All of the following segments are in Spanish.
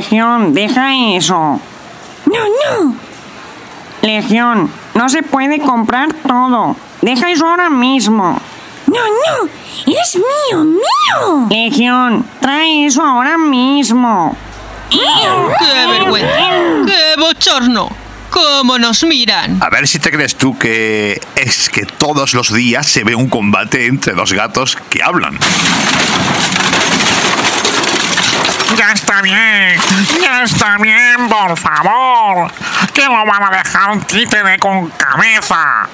Legión, deja eso. No, no. Legión, no se puede comprar todo. Deja eso ahora mismo. No, no. Es mío, mío. Legión, trae eso ahora mismo. ¡Qué vergüenza! ¡Qué bochorno! ¿Cómo nos miran? A ver si te crees tú que es que todos los días se ve un combate entre dos gatos que hablan. Ya está está bien, por favor. Que lo van a dejar un títere con cabeza.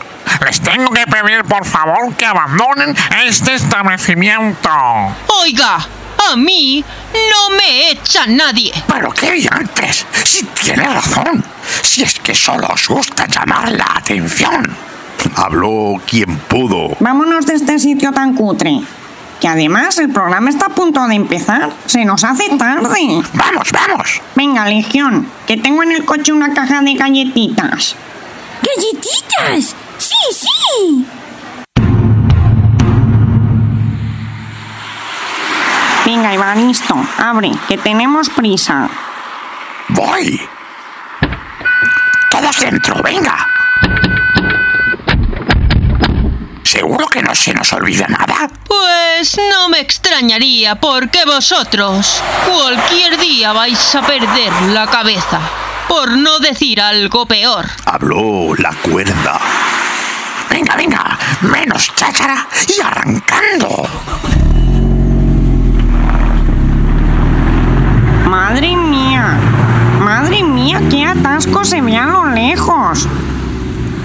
Les tengo que pedir, por favor, que abandonen este establecimiento. Oiga, a mí no me echa nadie. Pero qué antes, si tiene razón. Si es que solo os gusta llamar la atención. Habló quien pudo. Vámonos de este sitio tan cutre. Que además el programa está a punto de empezar. Se nos hace tarde. Vamos, vamos. Venga, Legión, que tengo en el coche una caja de galletitas. ¡Galletitas! ¡Sí, sí! Venga, Evaristo, abre, que tenemos prisa. Voy. Todos dentro, venga. ¿Seguro que no se nos olvida nada? Pues no me extrañaría porque vosotros cualquier día vais a perder la cabeza. Por no decir algo peor. Habló la cuerda. Venga, venga, menos cháchara y arrancando. Madre mía, madre mía, qué atasco se ve a lo lejos.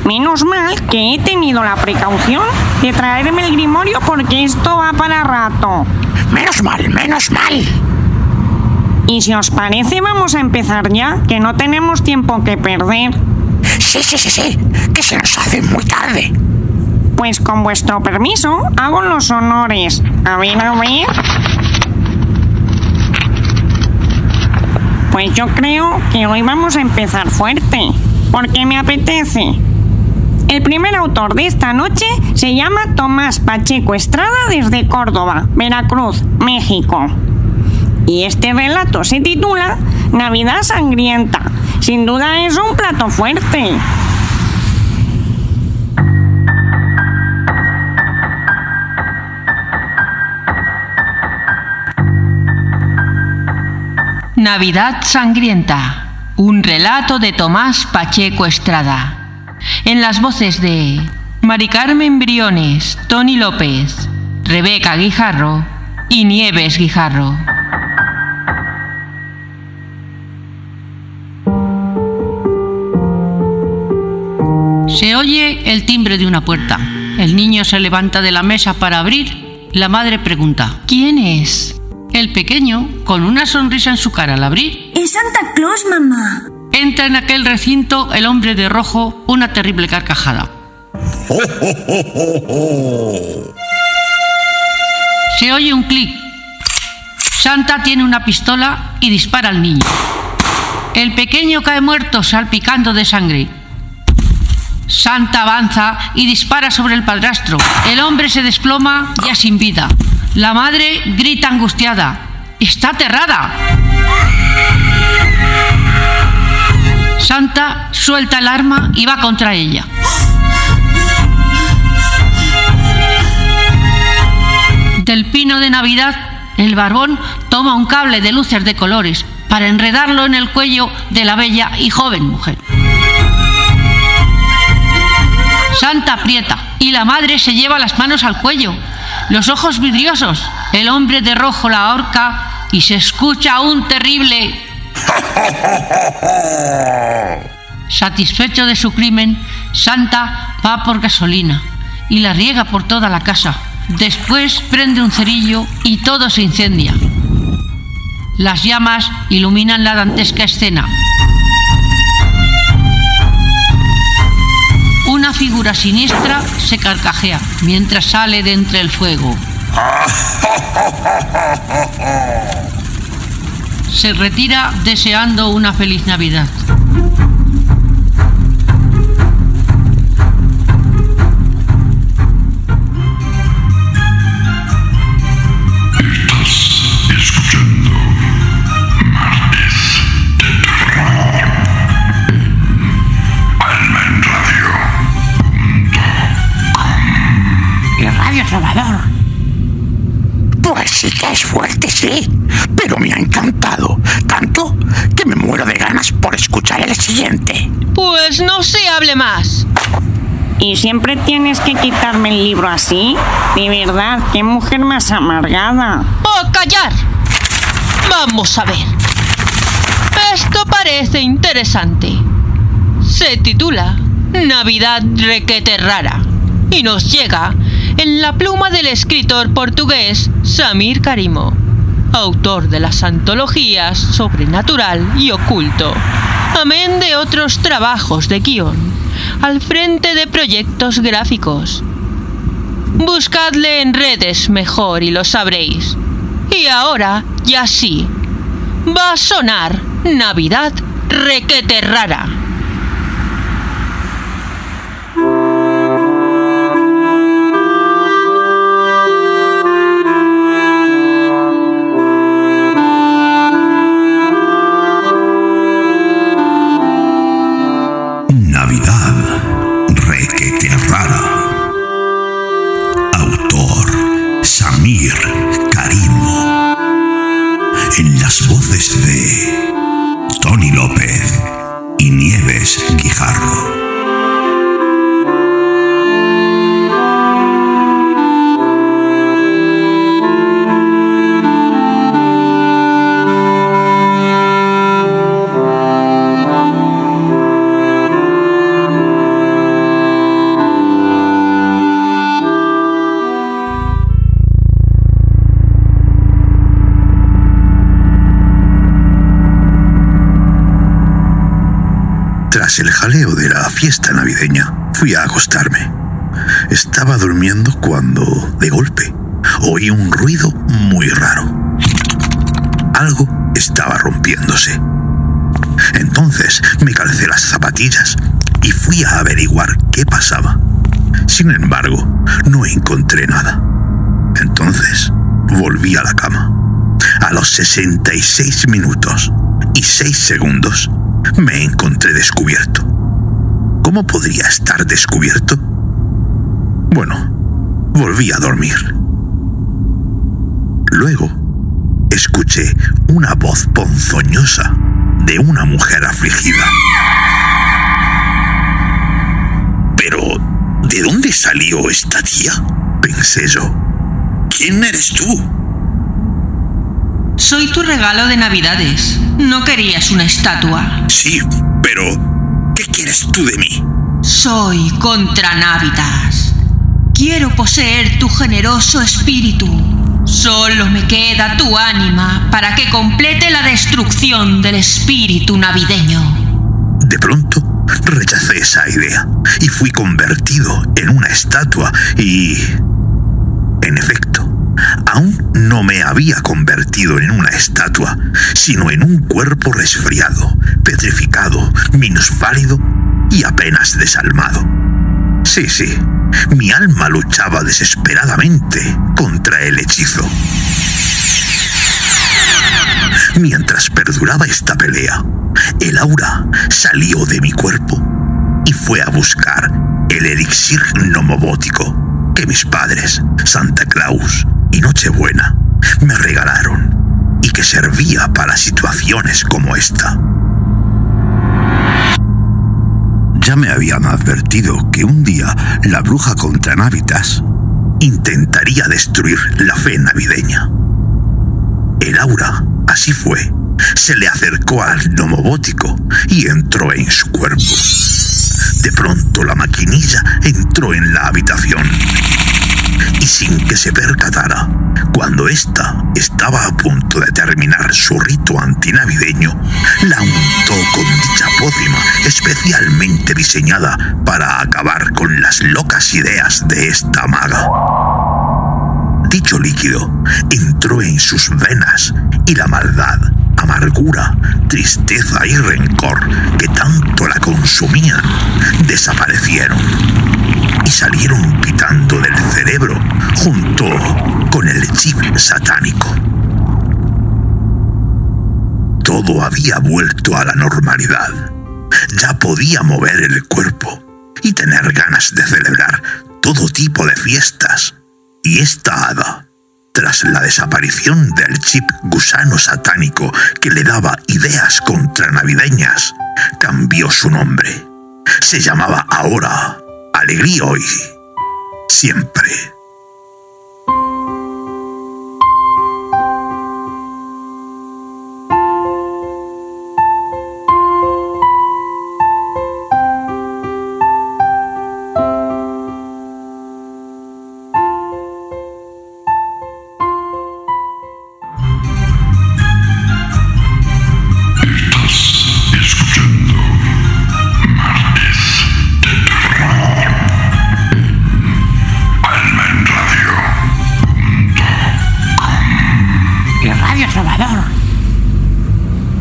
Menos mal que he tenido la precaución de traerme el grimorio porque esto va para rato. Menos mal, menos mal. Y si os parece, vamos a empezar ya, que no tenemos tiempo que perder. Sí, sí, sí, sí, que se nos hace muy tarde. Pues con vuestro permiso, hago los honores. A ver, a ver. Pues yo creo que hoy vamos a empezar fuerte, porque me apetece. El primer autor de esta noche se llama Tomás Pacheco Estrada desde Córdoba, Veracruz, México. Y este relato se titula Navidad Sangrienta. Sin duda es un plato fuerte. Navidad Sangrienta. Un relato de Tomás Pacheco Estrada. En las voces de Mari Carmen Briones, Tony López, Rebeca Guijarro y Nieves Guijarro. Se oye el timbre de una puerta. El niño se levanta de la mesa para abrir. La madre pregunta, ¿quién es? El pequeño, con una sonrisa en su cara al abrir, Es Santa Claus, mamá. Entra en aquel recinto el hombre de rojo una terrible carcajada. Se oye un clic. Santa tiene una pistola y dispara al niño. El pequeño cae muerto salpicando de sangre. Santa avanza y dispara sobre el padrastro. El hombre se desploma ya sin vida. La madre grita angustiada. Está aterrada. Santa suelta el arma y va contra ella. Del pino de Navidad, el barbón toma un cable de luces de colores para enredarlo en el cuello de la bella y joven mujer. Santa aprieta y la madre se lleva las manos al cuello, los ojos vidriosos, el hombre de rojo la ahorca y se escucha un terrible... Satisfecho de su crimen, Santa va por gasolina y la riega por toda la casa. Después prende un cerillo y todo se incendia. Las llamas iluminan la dantesca escena. Una figura siniestra se carcajea mientras sale de entre el fuego. Se retira deseando una feliz Navidad. Radio Trovador. Pues sí que es fuerte, sí. Pero me ha encantado. Tanto que me muero de ganas por escuchar el siguiente. Pues no se hable más. ¿Y siempre tienes que quitarme el libro así? De verdad, qué mujer más amargada. ¡Oh, callar! Vamos a ver. Esto parece interesante. Se titula Navidad requete rara y nos llega en la pluma del escritor portugués Samir Karimo, autor de las antologías Sobrenatural y Oculto, amén de otros trabajos de guion, al frente de proyectos gráficos. Buscadle en redes mejor y lo sabréis. Y ahora, ya sí, va a sonar Navidad requete rara. De Tony López fiesta navideña, fui a acostarme. Estaba durmiendo cuando, de golpe, oí un ruido muy raro. Algo estaba rompiéndose. Entonces me calcé las zapatillas y fui a averiguar qué pasaba. Sin embargo, no encontré nada. Entonces volví a la cama. A los 66 minutos y 6 segundos me encontré descubierto. ¿Cómo podría estar descubierto? Bueno, volví a dormir. Luego, escuché una voz ponzoñosa de una mujer afligida. Pero, ¿de dónde salió esta tía? Pensé yo. ¿Quién eres tú? Soy tu regalo de Navidades. ¿No querías una estatua? Sí, pero Soy contra Navitas. Quiero poseer tu generoso espíritu. Solo me queda tu ánima para que complete la destrucción del espíritu navideño. De pronto rechacé esa idea y fui convertido en una estatua y... En efecto, Aún no me había convertido en una estatua, sino en un cuerpo resfriado, petrificado, minusválido y apenas desalmado. Sí, sí, mi alma luchaba desesperadamente contra el hechizo. Mientras perduraba esta pelea, el aura salió de mi cuerpo y fue a buscar el elixir nomobótico que mis padres, Santa Claus y Nochebuena, me regalaron y que servía para situaciones como esta. Me habían advertido que un día la bruja contra Navitas intentaría destruir la fe navideña. El aura, así fue, se le acercó al nomobótico y entró en su cuerpo. De pronto la maquinilla entró en la habitación sin que se percatara, cuando ésta estaba a punto de terminar su rito antinavideño, la untó con dicha pócima especialmente diseñada para acabar con las locas ideas de esta maga. Dicho líquido entró en sus venas y la maldad, amargura, tristeza y rencor que tanto la consumían desaparecieron salieron pitando del cerebro junto con el chip satánico. Todo había vuelto a la normalidad. Ya podía mover el cuerpo y tener ganas de celebrar todo tipo de fiestas. Y esta hada, tras la desaparición del chip gusano satánico que le daba ideas contranavideñas, cambió su nombre. Se llamaba ahora Alegría hoy, siempre.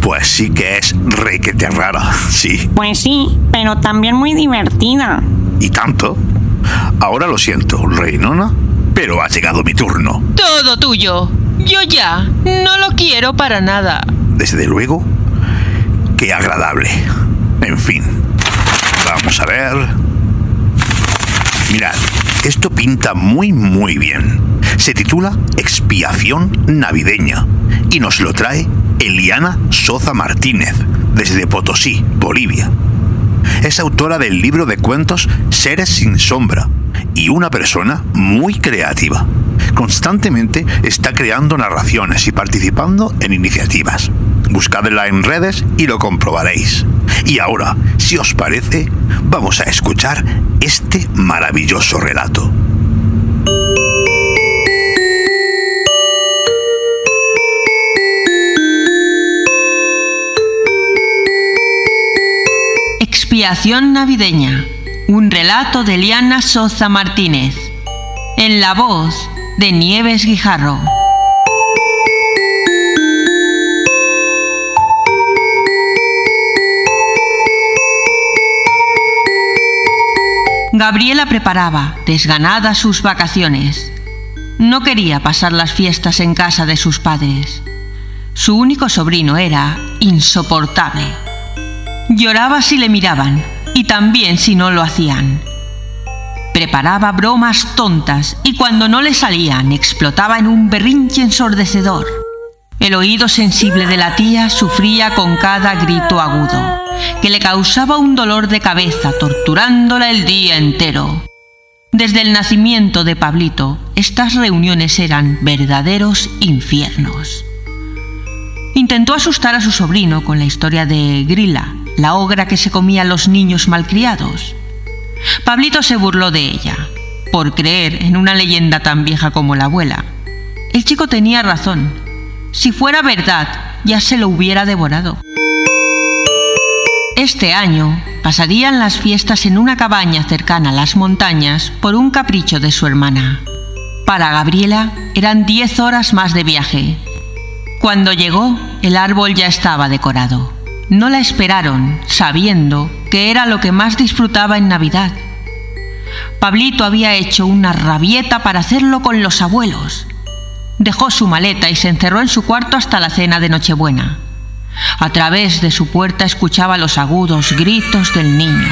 Pues sí que es requete rara, sí. Pues sí, pero también muy divertida. Y tanto. Ahora lo siento, Reinona, pero ha llegado mi turno. Todo tuyo. Yo ya. No lo quiero para nada. Desde luego, qué agradable. En fin, vamos a ver. Mirad, esto pinta muy muy bien. Se titula Expiación Navideña y nos lo trae Eliana Soza Martínez, desde Potosí, Bolivia. Es autora del libro de cuentos Seres sin sombra y una persona muy creativa. Constantemente está creando narraciones y participando en iniciativas. Buscadla en redes y lo comprobaréis. Y ahora, si os parece, vamos a escuchar este maravilloso relato. Expiación navideña. Un relato de Liana Soza Martínez. En la voz de Nieves Guijarro. Gabriela preparaba, desganada, sus vacaciones. No quería pasar las fiestas en casa de sus padres. Su único sobrino era insoportable. Lloraba si le miraban y también si no lo hacían. Preparaba bromas tontas y cuando no le salían explotaba en un berrinche ensordecedor. El oído sensible de la tía sufría con cada grito agudo, que le causaba un dolor de cabeza torturándola el día entero. Desde el nacimiento de Pablito, estas reuniones eran verdaderos infiernos. Intentó asustar a su sobrino con la historia de Grilla, la ogra que se comía a los niños malcriados. Pablito se burló de ella, por creer en una leyenda tan vieja como la abuela. El chico tenía razón. Si fuera verdad, ya se lo hubiera devorado. Este año pasarían las fiestas en una cabaña cercana a las montañas por un capricho de su hermana. Para Gabriela eran diez horas más de viaje. Cuando llegó, el árbol ya estaba decorado. No la esperaron, sabiendo que era lo que más disfrutaba en Navidad. Pablito había hecho una rabieta para hacerlo con los abuelos. Dejó su maleta y se encerró en su cuarto hasta la cena de Nochebuena. A través de su puerta escuchaba los agudos gritos del niño.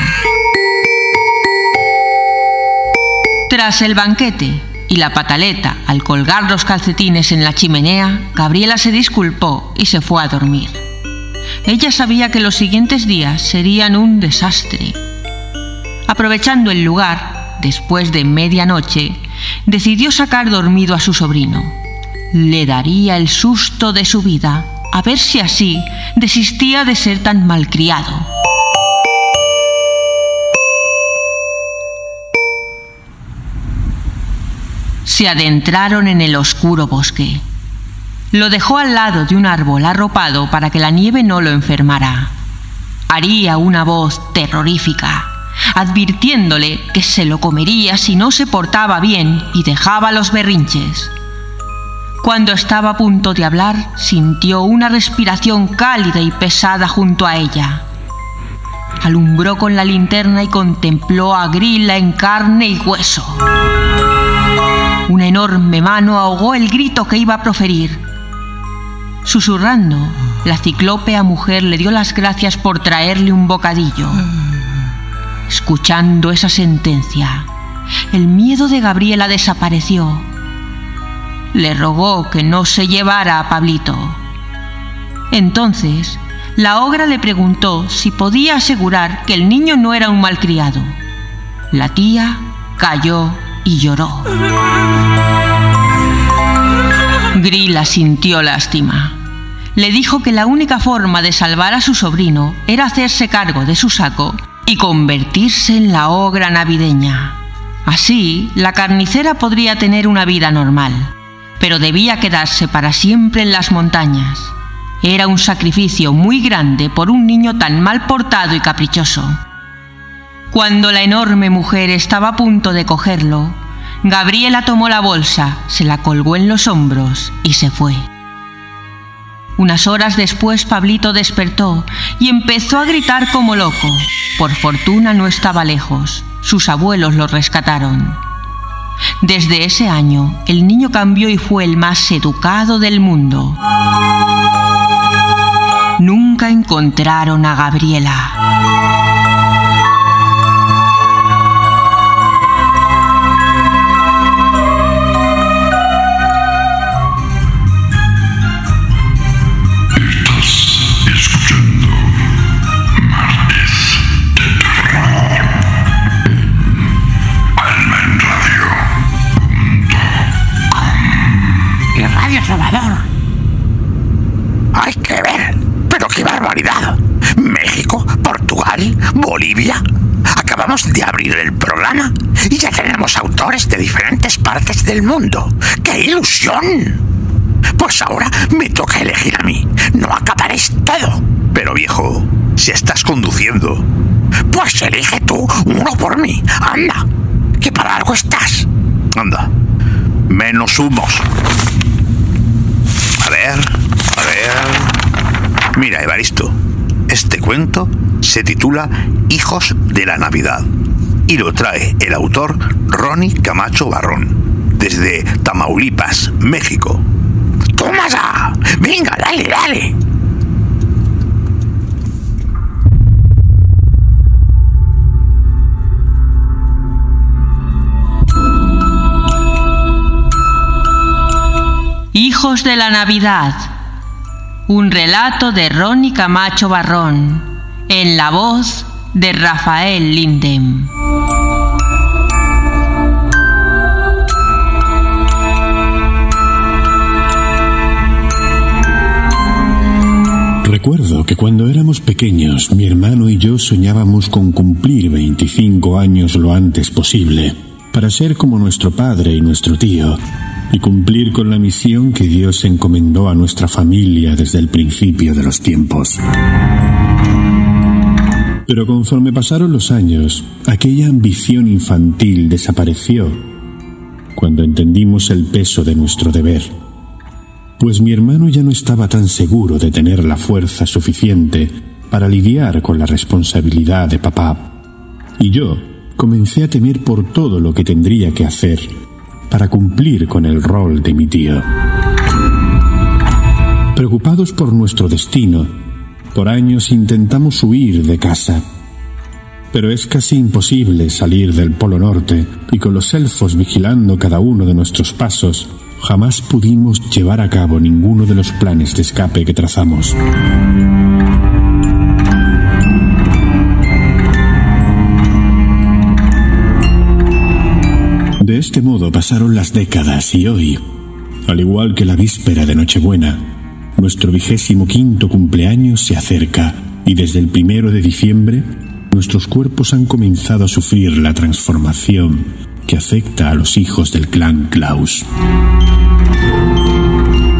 Tras el banquete y la pataleta al colgar los calcetines en la chimenea, Gabriela se disculpó y se fue a dormir. Ella sabía que los siguientes días serían un desastre. Aprovechando el lugar, después de medianoche, decidió sacar dormido a su sobrino. Le daría el susto de su vida a ver si así desistía de ser tan malcriado. Se adentraron en el oscuro bosque. Lo dejó al lado de un árbol arropado para que la nieve no lo enfermara. Haría una voz terrorífica, advirtiéndole que se lo comería si no se portaba bien y dejaba los berrinches. Cuando estaba a punto de hablar, sintió una respiración cálida y pesada junto a ella. Alumbró con la linterna y contempló a Grilla en carne y hueso. Una enorme mano ahogó el grito que iba a proferir. Susurrando, la ciclópea mujer le dio las gracias por traerle un bocadillo. Escuchando esa sentencia, el miedo de Gabriela desapareció le rogó que no se llevara a Pablito. Entonces, la ogra le preguntó si podía asegurar que el niño no era un malcriado. La tía cayó y lloró. Grilla sintió lástima. Le dijo que la única forma de salvar a su sobrino era hacerse cargo de su saco y convertirse en la ogra navideña. Así, la carnicera podría tener una vida normal pero debía quedarse para siempre en las montañas. Era un sacrificio muy grande por un niño tan mal portado y caprichoso. Cuando la enorme mujer estaba a punto de cogerlo, Gabriela tomó la bolsa, se la colgó en los hombros y se fue. Unas horas después Pablito despertó y empezó a gritar como loco. Por fortuna no estaba lejos. Sus abuelos lo rescataron. Desde ese año, el niño cambió y fue el más educado del mundo. Nunca encontraron a Gabriela. Hay que ver. Pero qué barbaridad. México, Portugal, Bolivia. Acabamos de abrir el programa y ya tenemos autores de diferentes partes del mundo. ¡Qué ilusión! Pues ahora me toca elegir a mí. No acabaréis todo. Pero viejo, si estás conduciendo. Pues elige tú uno por mí. Anda, que para algo estás. Anda, menos humos. A ver. Mira, Evaristo, este cuento se titula Hijos de la Navidad y lo trae el autor Ronnie Camacho Barrón, desde Tamaulipas, México. ¡Toma ya! ¡Venga, dale, dale! Hijos de la Navidad. Un relato de Ronnie Camacho Barrón, en la voz de Rafael Lindem. Recuerdo que cuando éramos pequeños, mi hermano y yo soñábamos con cumplir 25 años lo antes posible, para ser como nuestro padre y nuestro tío, y cumplir con la misión que Dios encomendó a nuestra familia desde el principio de los tiempos. Pero conforme pasaron los años, aquella ambición infantil desapareció cuando entendimos el peso de nuestro deber, pues mi hermano ya no estaba tan seguro de tener la fuerza suficiente para lidiar con la responsabilidad de papá, y yo comencé a temer por todo lo que tendría que hacer para cumplir con el rol de mi tío. Preocupados por nuestro destino, por años intentamos huir de casa. Pero es casi imposible salir del Polo Norte y con los elfos vigilando cada uno de nuestros pasos, jamás pudimos llevar a cabo ninguno de los planes de escape que trazamos. De este modo pasaron las décadas y hoy, al igual que la víspera de Nochebuena, nuestro vigésimo quinto cumpleaños se acerca y desde el primero de diciembre nuestros cuerpos han comenzado a sufrir la transformación que afecta a los hijos del clan Klaus.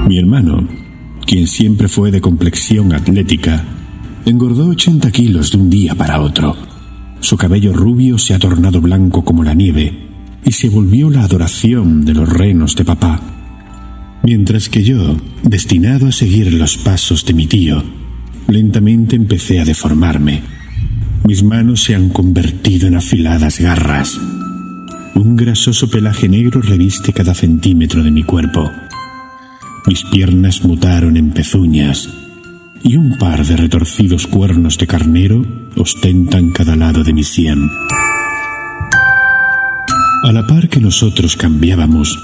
Mi hermano, quien siempre fue de complexión atlética, engordó 80 kilos de un día para otro. Su cabello rubio se ha tornado blanco como la nieve y se volvió la adoración de los renos de papá. Mientras que yo, destinado a seguir los pasos de mi tío, lentamente empecé a deformarme. Mis manos se han convertido en afiladas garras. Un grasoso pelaje negro reviste cada centímetro de mi cuerpo. Mis piernas mutaron en pezuñas y un par de retorcidos cuernos de carnero ostentan cada lado de mi sien. A la par que nosotros cambiábamos,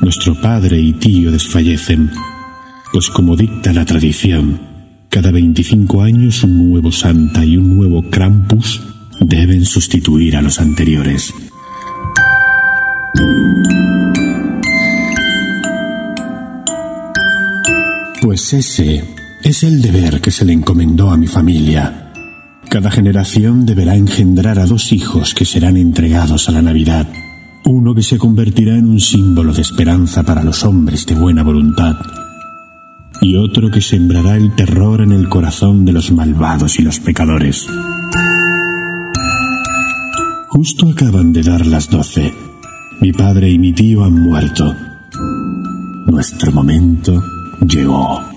nuestro padre y tío desfallecen, pues como dicta la tradición, cada 25 años un nuevo Santa y un nuevo Krampus deben sustituir a los anteriores. Pues ese es el deber que se le encomendó a mi familia. Cada generación deberá engendrar a dos hijos que serán entregados a la Navidad uno que se convertirá en un símbolo de esperanza para los hombres de buena voluntad, y otro que sembrará el terror en el corazón de los malvados y los pecadores. Justo acaban de dar las doce. Mi padre y mi tío han muerto. Nuestro momento llegó.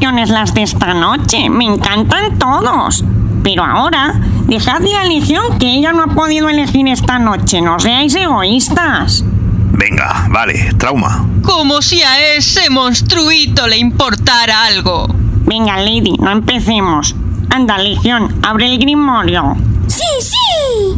Las de esta noche. Me encantan todos. Pero ahora, dejad la legión que ella no ha podido elegir esta noche. No seáis egoístas. Venga, vale, trauma. Como si a ese monstruito le importara algo. Venga, Lady, no empecemos. Anda, Legión, abre el grimorio. ¡Sí, sí!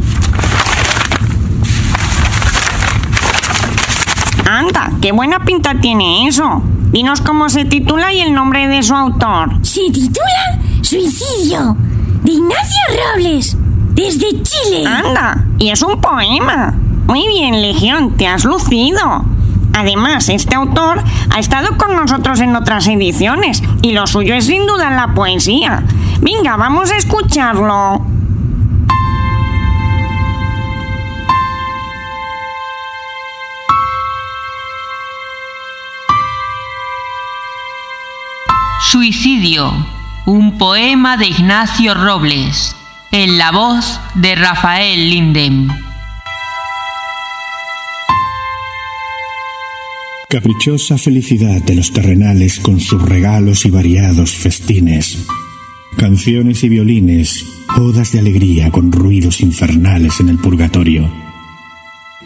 Anda, qué buena pinta tiene eso. Dinos cómo se titula y el nombre de su autor. Se titula Suicidio, de Ignacio Robles, desde Chile. Anda, y es un poema. Muy bien, Legión, te has lucido. Además, este autor ha estado con nosotros en otras ediciones y lo suyo es sin duda la poesía. Venga, vamos a escucharlo. Suicidio, un poema de Ignacio Robles, en la voz de Rafael Lindem. Caprichosa felicidad de los terrenales con sus regalos y variados festines. Canciones y violines, odas de alegría con ruidos infernales en el purgatorio.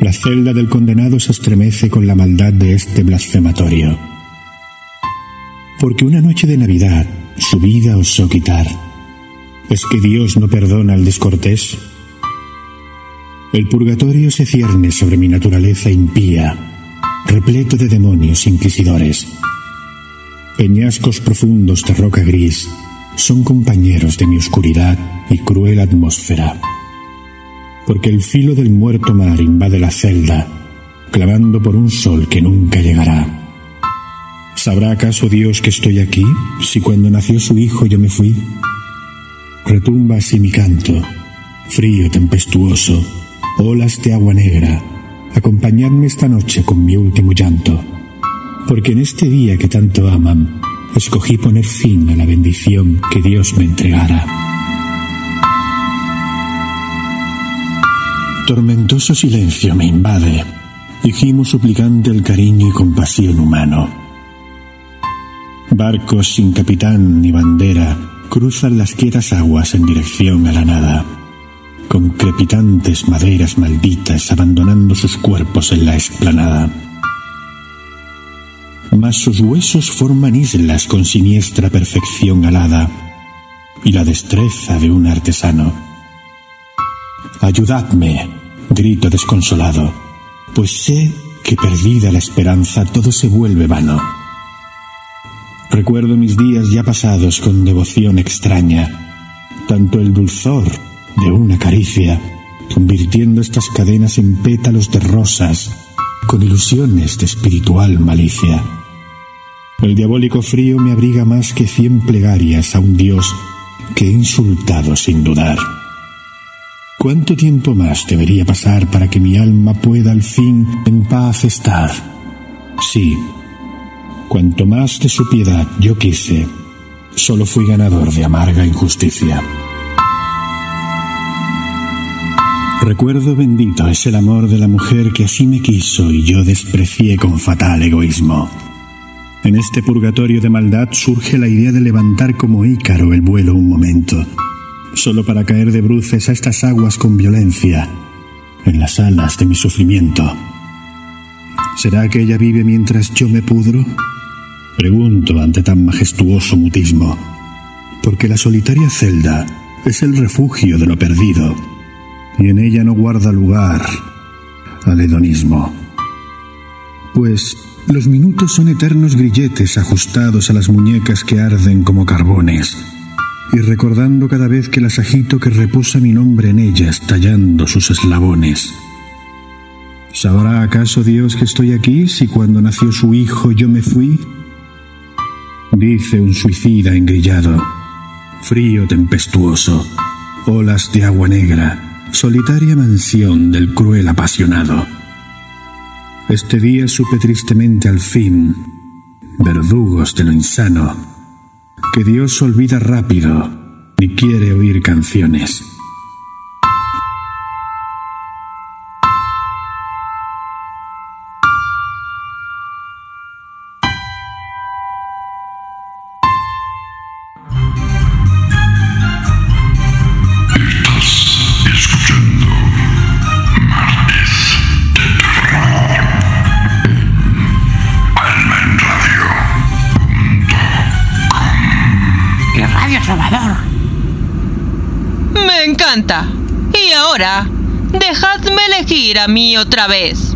La celda del condenado se estremece con la maldad de este blasfematorio. Porque una noche de Navidad su vida osó quitar. ¿Es que Dios no perdona al descortés? El purgatorio se cierne sobre mi naturaleza impía, repleto de demonios inquisidores. Peñascos profundos de roca gris son compañeros de mi oscuridad y cruel atmósfera. porque el filo del muerto mar invade la celda, clavando por un sol que nunca llegará. ¿Sabrá acaso Dios que estoy aquí, si cuando nació su hijo yo me fui? Retumba así mi canto, frío tempestuoso, olas de agua negra, acompañadme esta noche con mi último llanto, porque en este día que tanto aman, escogí poner fin a la bendición que Dios me entregara. Tormentoso silencio me invade, dijimos suplicante el cariño y compasión humano. Barcos sin capitán ni bandera cruzan las quietas aguas en dirección a la nada, con crepitantes maderas malditas abandonando sus cuerpos en la explanada mas sus huesos forman islas con siniestra perfección alada y la destreza de un artesano. Ayudadme, grito desconsolado, pues sé que perdida la esperanza todo se vuelve vano. Recuerdo mis días ya pasados con devoción extraña, tanto el dulzor de una caricia, convirtiendo estas cadenas en pétalos de rosas, con ilusiones de espiritual malicia. El diabólico frío me abriga más que cien plegarias a un Dios que he insultado sin dudar. ¿Cuánto tiempo más debería pasar para que mi alma pueda al fin en paz estar? Sí, cuanto más de su piedad yo quise, solo fui ganador de amarga injusticia. Recuerdo bendito es el amor de la mujer que así me quiso y yo desprecié con fatal egoísmo. En este purgatorio de maldad surge la idea de levantar como Ícaro el vuelo un momento, solo para caer de bruces a estas aguas con violencia, en las alas de mi sufrimiento. ¿Será que ella vive mientras yo me pudro? Pregunto ante tan majestuoso mutismo, porque la solitaria celda es el refugio de lo perdido, y en ella no guarda lugar al hedonismo. Pues los minutos son eternos grilletes ajustados a las muñecas que arden como carbones, y recordando cada vez que las agito que reposa mi nombre en ellas, tallando sus eslabones. ¿Sabrá acaso Dios que estoy aquí si cuando nació su hijo yo me fui? Dice un suicida engrillado, frío tempestuoso, olas de agua negra, solitaria mansión del cruel apasionado. Este día supe tristemente al fin, verdugos de lo insano, que Dios olvida rápido ni quiere oír canciones. A mí otra vez.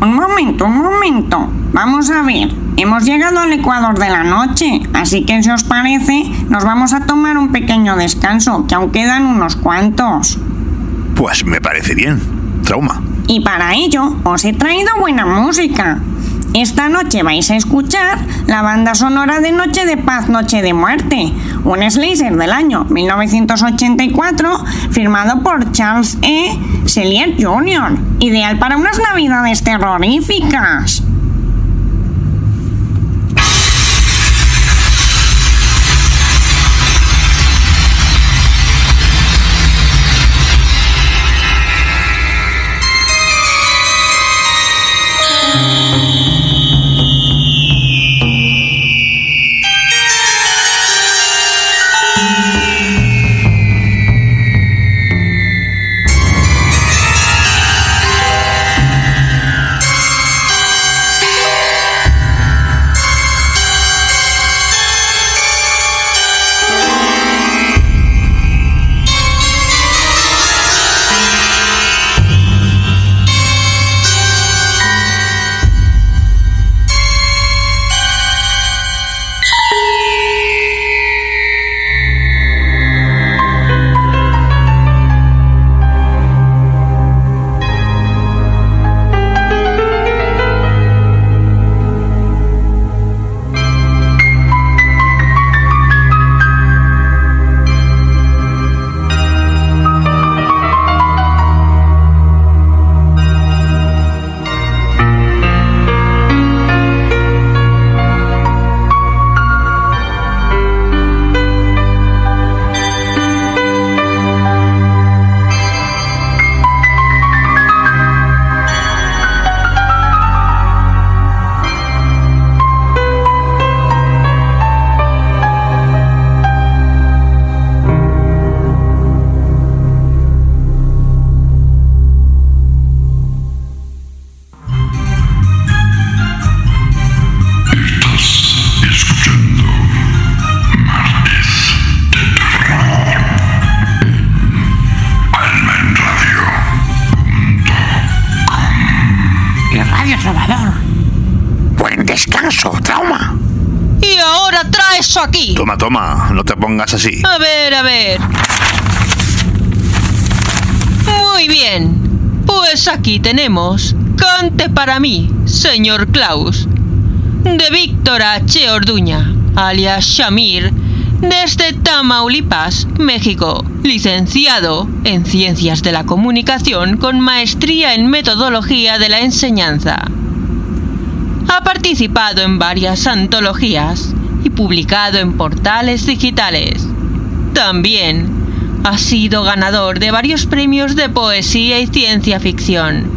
Un momento, un momento. Vamos a ver. Hemos llegado al ecuador de la noche, así que si os parece, nos vamos a tomar un pequeño descanso, que aún quedan unos cuantos. Pues me parece bien. Trauma. Y para ello, os he traído buena música. Esta noche vais a escuchar la banda sonora de Noche de Paz, Noche de Muerte, un slicer del año 1984 firmado por Charles E. Sellier Jr., ideal para unas navidades terroríficas. Ahora trae eso aquí. Toma, toma, no te pongas así. A ver, a ver. Muy bien. Pues aquí tenemos Cante para mí, señor Klaus, de Víctor H. Orduña, alias Shamir, desde Tamaulipas, México, licenciado en Ciencias de la Comunicación con maestría en Metodología de la Enseñanza. Ha participado en varias antologías y publicado en portales digitales. También ha sido ganador de varios premios de poesía y ciencia ficción.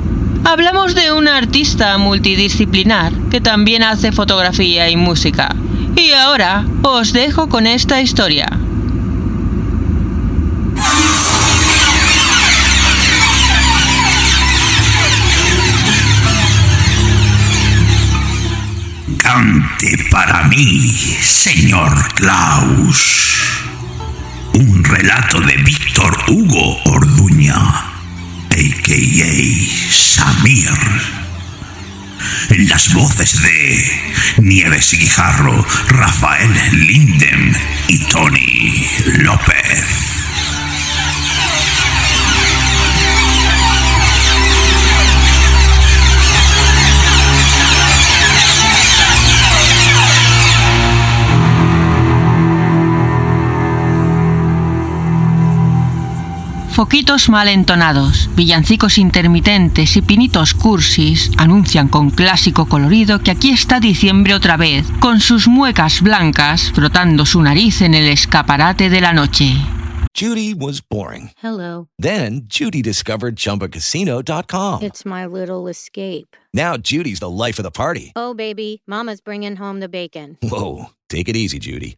Hablamos de un artista multidisciplinar que también hace fotografía y música. Y ahora os dejo con esta historia. Para mí, señor Klaus. Un relato de Víctor Hugo Orduña, a.k.a. Samir. En las voces de Nieves Guijarro, Rafael Linden y Tony López. Foquitos mal entonados, villancicos intermitentes y pinitos cursis anuncian con clásico colorido que aquí está diciembre otra vez, con sus muecas blancas frotando su nariz en el escaparate de la noche. Judy was boring. Hello. Then Judy discovered ChumbaCasino.com. It's my little escape. Now Judy's the life of the party. Oh, baby, Mama's bringing home the bacon. Whoa, take it easy, Judy.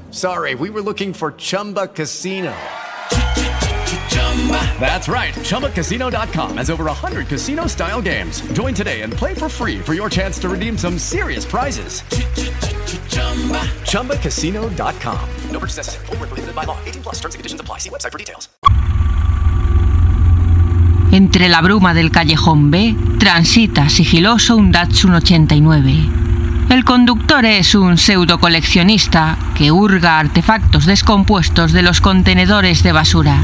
sorry, we were looking for Chumba Casino. That's right. ChumbaCasino.com has over 100 casino style games. Join today and play for free for your chance to redeem some serious prizes. ChumbaCasino.com. No purchase necessary. Where prohibited by law. 18 plus terms and conditions apply. See website for details. Entre la bruma del callejón B transita sigiloso un Datsun 89. El conductor es un pseudo coleccionista que hurga artefactos descompuestos de los contenedores de basura.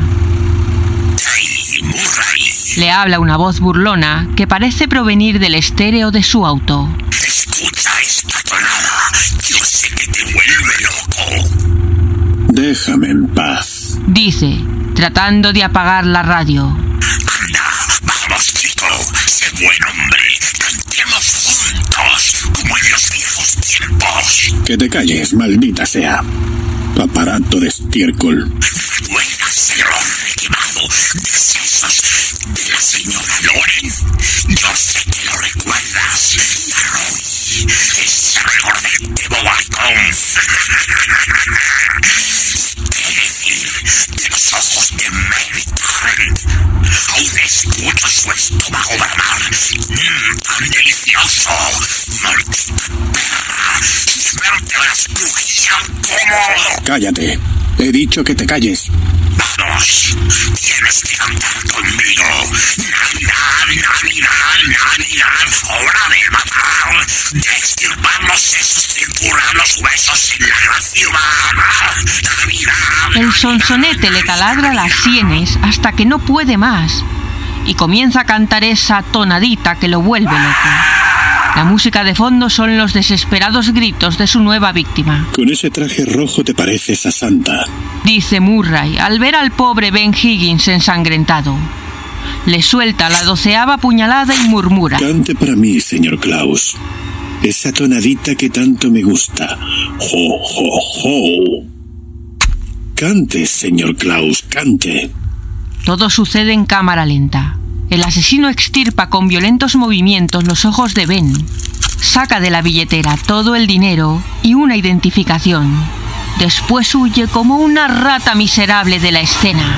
Le habla una voz burlona que parece provenir del estéreo de su auto. Escucha esta tonada. Yo sé que te vuelve loco. Déjame en paz. Dice, tratando de apagar la radio. Que te calles, maldita sea. Aparato de estiércol. Vuelvas al hombre quemado, deseosos de la señora Loren. Yo sé que lo recuerdas. Roy, ese recordativo bastón. Bramar. Mmm, tan delicioso. Maldita perra. Sus vértebras crujían como... Cállate. He dicho que te calles. Vamos, tienes que cantar conmigo. Navidad, Navidad, Navidad, hora de matar, de extirparnos esos tripulanos huesos en la humana. Navidad. El sonsonete le taladra las sienes hasta que no puede más y comienza a cantar esa tonadita que lo vuelve loco. La música de fondo son los desesperados gritos de su nueva víctima. Con ese traje rojo te pareces a Santa. Dice Murray al ver al pobre Ben Higgins ensangrentado. Le suelta la doceava puñalada y murmura. Cante para mí, señor Klaus. Esa tonadita que tanto me gusta. Jo, jo, jo. Cante, señor Klaus, cante. Todo sucede en cámara lenta. El asesino extirpa con violentos movimientos los ojos de Ben. Saca de la billetera todo el dinero y una identificación. Después huye como una rata miserable de la escena.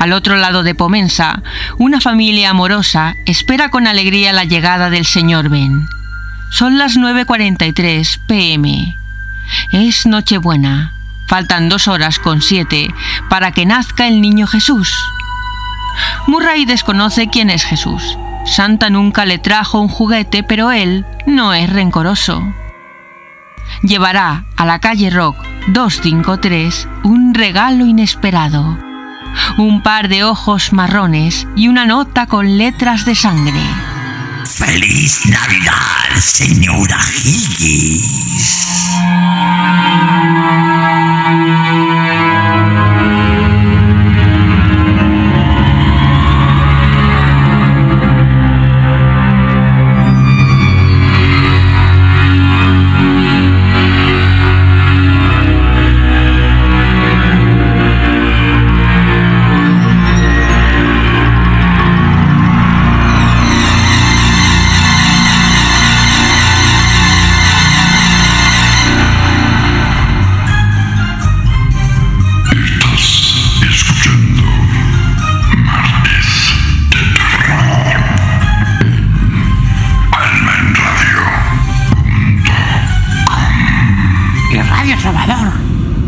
Al otro lado de Pomensa, una familia amorosa espera con alegría la llegada del señor Ben. Son las 9.43 pm. Es Nochebuena. Faltan dos horas con siete para que nazca el niño Jesús. Murray desconoce quién es Jesús. Santa nunca le trajo un juguete, pero él no es rencoroso. Llevará a la calle Rock 253 un regalo inesperado. Un par de ojos marrones y una nota con letras de sangre. ¡Feliz Navidad, señora Higgins! Salvador.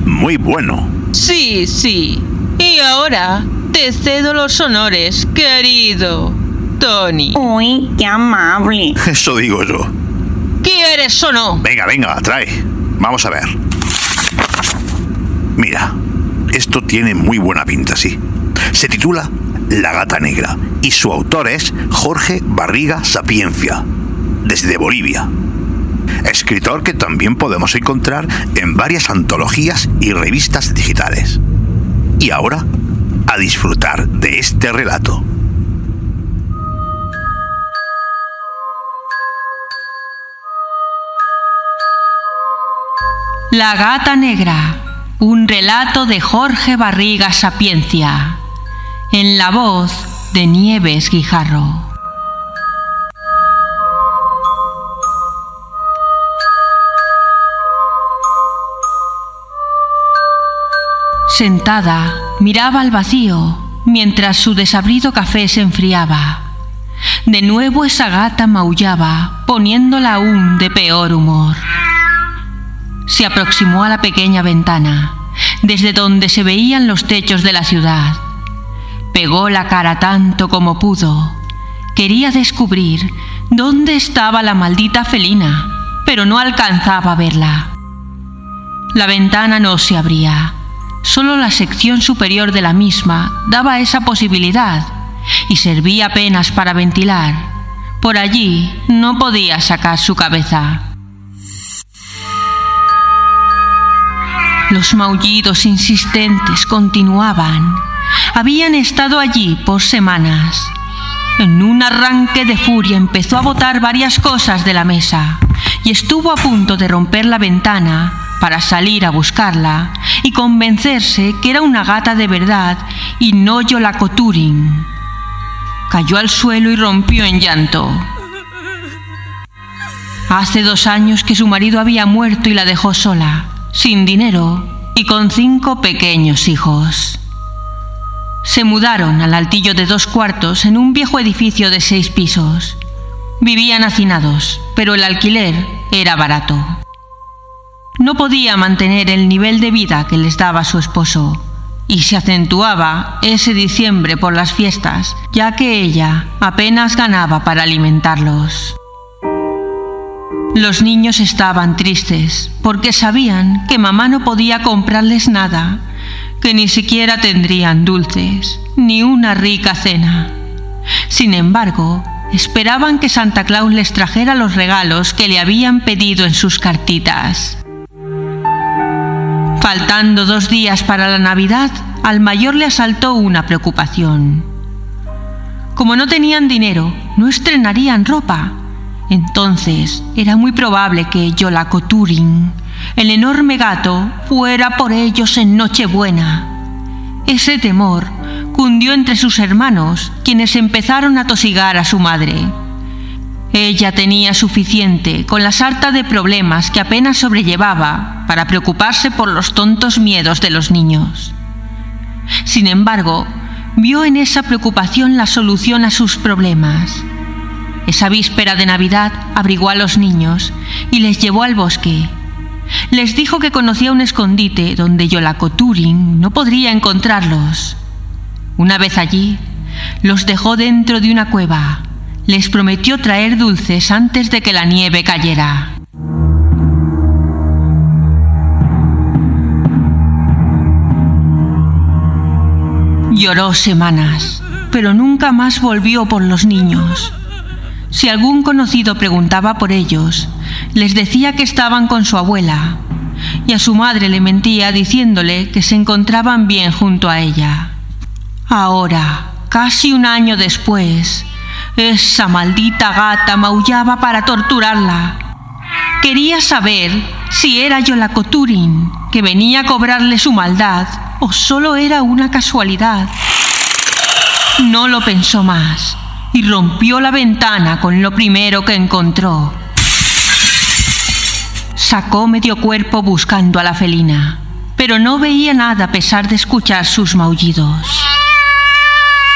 Muy bueno. Sí, sí. Y ahora te cedo los honores, querido Tony. Uy, qué amable. Eso digo yo. ¿Quieres o no? Venga, venga, trae. Vamos a ver. Mira, esto tiene muy buena pinta, sí. Se titula La gata negra y su autor es Jorge Barriga Sapiencia, desde Bolivia. Escritor que también podemos encontrar en varias antologías y revistas digitales. Y ahora, a disfrutar de este relato. La gata negra. Un relato de Jorge Barriga Sapiencia. En la voz de Nieves Guijarro. Sentada, miraba al vacío mientras su desabrido café se enfriaba. De nuevo esa gata maullaba, poniéndola aún de peor humor. Se aproximó a la pequeña ventana, desde donde se veían los techos de la ciudad. Pegó la cara tanto como pudo. Quería descubrir dónde estaba la maldita felina, pero no alcanzaba a verla. La ventana no se abría. Solo la sección superior de la misma daba esa posibilidad y servía apenas para ventilar. Por allí no podía sacar su cabeza. Los maullidos insistentes continuaban. Habían estado allí por semanas. En un arranque de furia empezó a botar varias cosas de la mesa y estuvo a punto de romper la ventana para salir a buscarla y convencerse que era una gata de verdad y no Yolacoturing. Cayó al suelo y rompió en llanto. Hace dos años que su marido había muerto y la dejó sola, sin dinero y con cinco pequeños hijos. Se mudaron al altillo de dos cuartos en un viejo edificio de seis pisos. Vivían hacinados, pero el alquiler era barato. No podía mantener el nivel de vida que les daba su esposo, y se acentuaba ese diciembre por las fiestas, ya que ella apenas ganaba para alimentarlos. Los niños estaban tristes porque sabían que mamá no podía comprarles nada, que ni siquiera tendrían dulces, ni una rica cena. Sin embargo, esperaban que Santa Claus les trajera los regalos que le habían pedido en sus cartitas. Faltando dos días para la Navidad, al mayor le asaltó una preocupación. Como no tenían dinero, no estrenarían ropa. Entonces era muy probable que Yolacoturing, el enorme gato, fuera por ellos en Nochebuena. ese temor cundió entre sus hermanos, quienes empezaron a tosigar a su madre. Ella tenía suficiente con la sarta de problemas que apenas sobrellevaba para preocuparse por los tontos miedos de los niños. Sin embargo, vio en esa preocupación la solución a sus problemas. Esa víspera de Navidad abrigó a los niños y les llevó al bosque. Les dijo que conocía un escondite donde Yolacoturin no podría encontrarlos. Una vez allí, los dejó dentro de una cueva. Les prometió traer dulces antes de que la nieve cayera. Lloró semanas, pero nunca más volvió por los niños. Si algún conocido preguntaba por ellos, les decía que estaban con su abuela, y a su madre le mentía diciéndole que se encontraban bien junto a ella. Ahora, casi un año después, esa maldita gata maullaba para torturarla. Quería saber si era Yolacoturin, que venía a cobrarle su maldad, o solo era una casualidad. No lo pensó más y rompió la ventana con lo primero que encontró. Sacó medio cuerpo buscando a la felina, pero no veía nada a pesar de escuchar sus maullidos.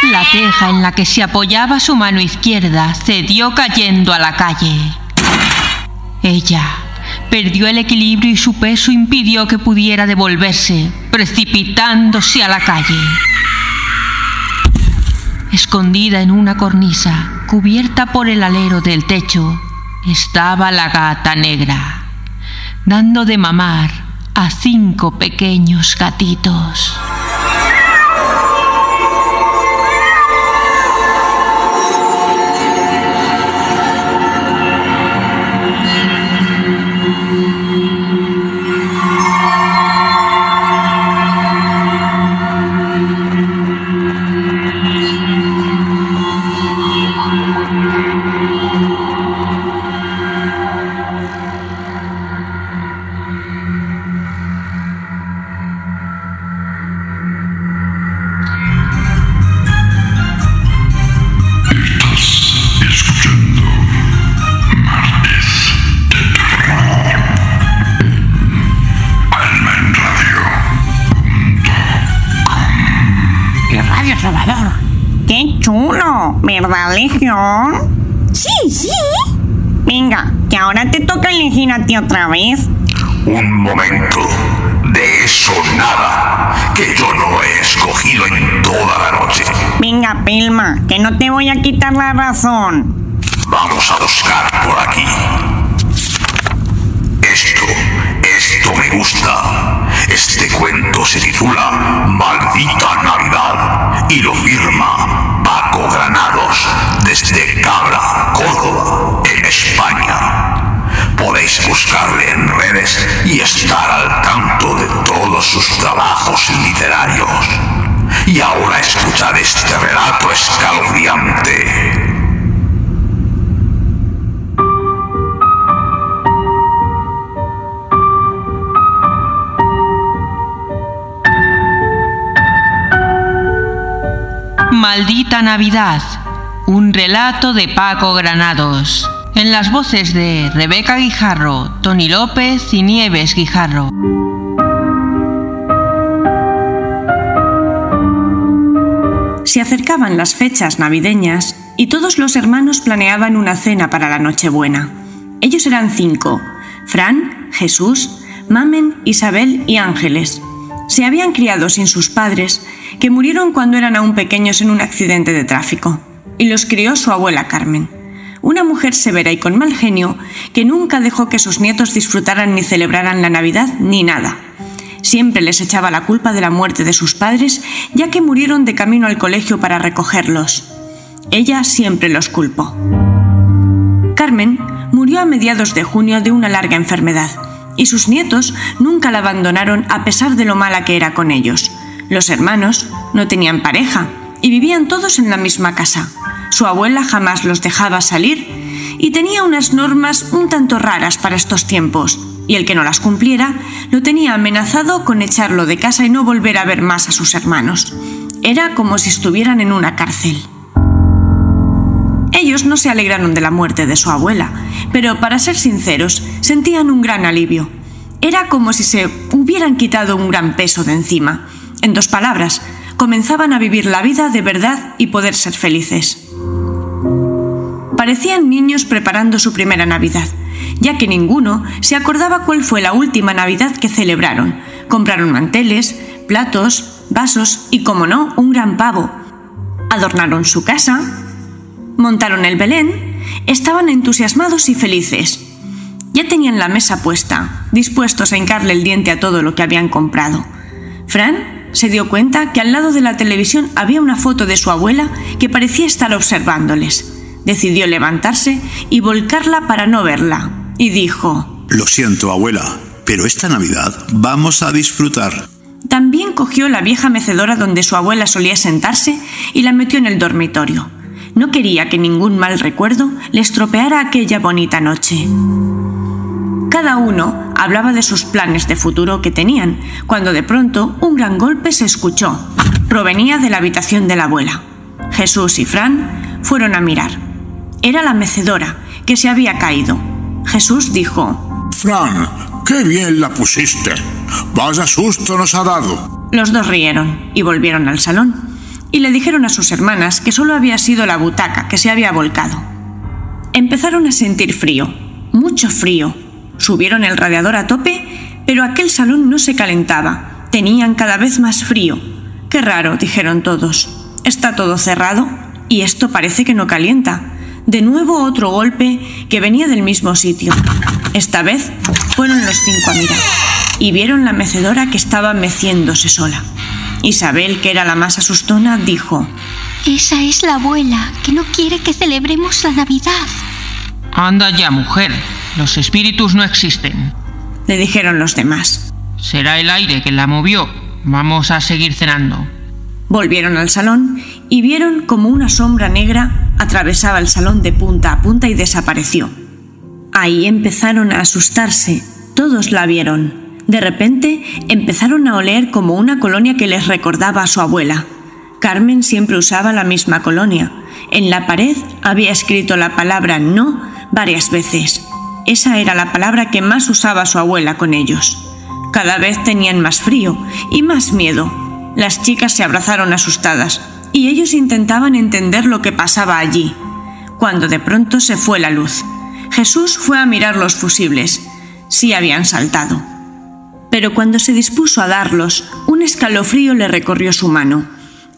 La teja en la que se apoyaba su mano izquierda cedió cayendo a la calle. Ella perdió el equilibrio y su peso impidió que pudiera devolverse, precipitándose a la calle. Escondida en una cornisa, cubierta por el alero del techo, estaba la gata negra, dando de mamar a cinco pequeños gatitos. ¿Verdad, Legión? Sí, sí. Venga, que ahora te toca elegir a ti otra vez. Un momento. De eso nada. Que yo no he escogido en toda la noche. Venga, Pelma, que no te voy a quitar la razón. Vamos a buscar por aquí. Esto, esto me gusta. Este cuento se titula Maldita Navidad y lo firma Granados desde Cabra, Córdoba, en España. Podéis buscarle en redes y estar al tanto de todos sus trabajos literarios. Y ahora escuchad este relato escalofriante. Maldita Navidad, un relato de Paco Granados, en las voces de Rebeca Guijarro, Tony López y Nieves Guijarro. Se acercaban las fechas navideñas y todos los hermanos planeaban una cena para la Nochebuena. Ellos eran cinco, Fran, Jesús, Mamen, Isabel y Ángeles. Se habían criado sin sus padres, que murieron cuando eran aún pequeños en un accidente de tráfico, y los crió su abuela Carmen, una mujer severa y con mal genio que nunca dejó que sus nietos disfrutaran ni celebraran la Navidad ni nada. Siempre les echaba la culpa de la muerte de sus padres, ya que murieron de camino al colegio para recogerlos. Ella siempre los culpó. Carmen murió a mediados de junio de una larga enfermedad, y sus nietos nunca la abandonaron a pesar de lo mala que era con ellos. Los hermanos no tenían pareja y vivían todos en la misma casa. Su abuela jamás los dejaba salir y tenía unas normas un tanto raras para estos tiempos, y el que no las cumpliera lo tenía amenazado con echarlo de casa y no volver a ver más a sus hermanos. Era como si estuvieran en una cárcel. Ellos no se alegraron de la muerte de su abuela, pero para ser sinceros, sentían un gran alivio. Era como si se hubieran quitado un gran peso de encima. En dos palabras, comenzaban a vivir la vida de verdad y poder ser felices. Parecían niños preparando su primera Navidad, ya que ninguno se acordaba cuál fue la última Navidad que celebraron. Compraron manteles, platos, vasos y, como no, un gran pavo. Adornaron su casa, montaron el Belén, estaban entusiasmados y felices. Ya tenían la mesa puesta, dispuestos a hincarle el diente a todo lo que habían comprado. Fran se dio cuenta que al lado de la televisión había una foto de su abuela que parecía estar observándoles. Decidió levantarse y volcarla para no verla, y dijo Lo siento, abuela, pero esta Navidad vamos a disfrutar. También cogió la vieja mecedora donde su abuela solía sentarse y la metió en el dormitorio. No quería que ningún mal recuerdo le estropeara aquella bonita noche. Cada uno hablaba de sus planes de futuro que tenían, cuando de pronto un gran golpe se escuchó. Provenía de la habitación de la abuela. Jesús y Fran fueron a mirar. Era la mecedora, que se había caído. Jesús dijo, Fran, qué bien la pusiste. Vaya susto nos ha dado. Los dos rieron y volvieron al salón, y le dijeron a sus hermanas que solo había sido la butaca que se había volcado. Empezaron a sentir frío, mucho frío. Subieron el radiador a tope, pero aquel salón no se calentaba. Tenían cada vez más frío. Qué raro, dijeron todos. Está todo cerrado y esto parece que no calienta. De nuevo otro golpe que venía del mismo sitio. Esta vez fueron los cinco a mirar y vieron la mecedora que estaba meciéndose sola. Isabel, que era la más asustona, dijo Esa es la abuela, que no quiere que celebremos la Navidad. Anda ya, mujer. Los espíritus no existen. Le dijeron los demás. Será el aire que la movió. Vamos a seguir cenando. Volvieron al salón y vieron como una sombra negra atravesaba el salón de punta a punta y desapareció. Ahí empezaron a asustarse. Todos la vieron. De repente empezaron a oler como una colonia que les recordaba a su abuela. Carmen siempre usaba la misma colonia. En la pared había escrito la palabra no varias veces. Esa era la palabra que más usaba su abuela con ellos. Cada vez tenían más frío y más miedo. Las chicas se abrazaron asustadas y ellos intentaban entender lo que pasaba allí, cuando de pronto se fue la luz. Jesús fue a mirar los fusibles. Sí habían saltado. Pero cuando se dispuso a darlos, un escalofrío le recorrió su mano.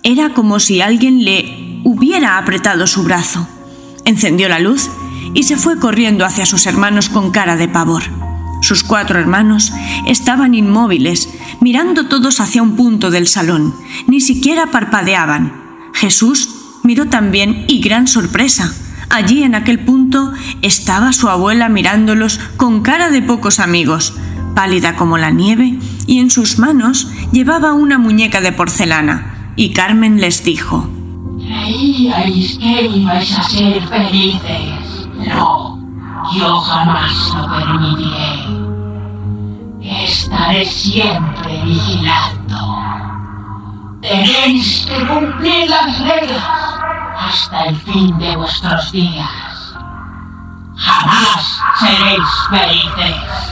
Era como si alguien le hubiera apretado su brazo. Encendió la luz y se fue corriendo hacia sus hermanos con cara de pavor. Sus cuatro hermanos estaban inmóviles, mirando todos hacia un punto del salón. Ni siquiera parpadeaban. Jesús miró también y gran sorpresa. Allí en aquel punto estaba su abuela mirándolos con cara de pocos amigos, pálida como la nieve, y en sus manos llevaba una muñeca de porcelana. Y Carmen les dijo, Creíais que ibais a ser felices. No, yo jamás lo permitiré. Estaré siempre vigilando. Tenéis que cumplir las reglas hasta el fin de vuestros días. Jamás seréis felices.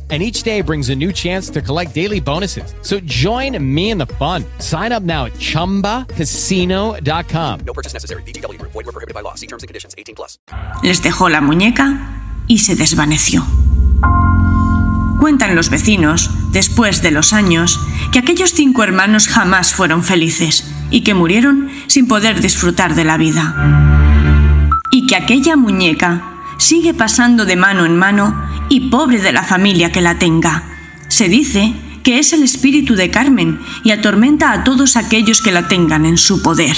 And each day brings a new chance to collect daily bonuses. So join me in the fun. Sign up now at chumbacasino.com. No purchase necessary. VGW Group. Void were prohibited by law. See terms and conditions. 18 plus. Les dejó la muñeca y se desvaneció. Cuentan los vecinos, después de los años, que aquellos cinco hermanos jamás fueron felices y que murieron sin poder disfrutar de la vida. Y que aquella muñeca sigue pasando de mano en mano y pobre de la familia que la tenga. Se dice que es el espíritu de Carmen y atormenta a todos aquellos que la tengan en su poder.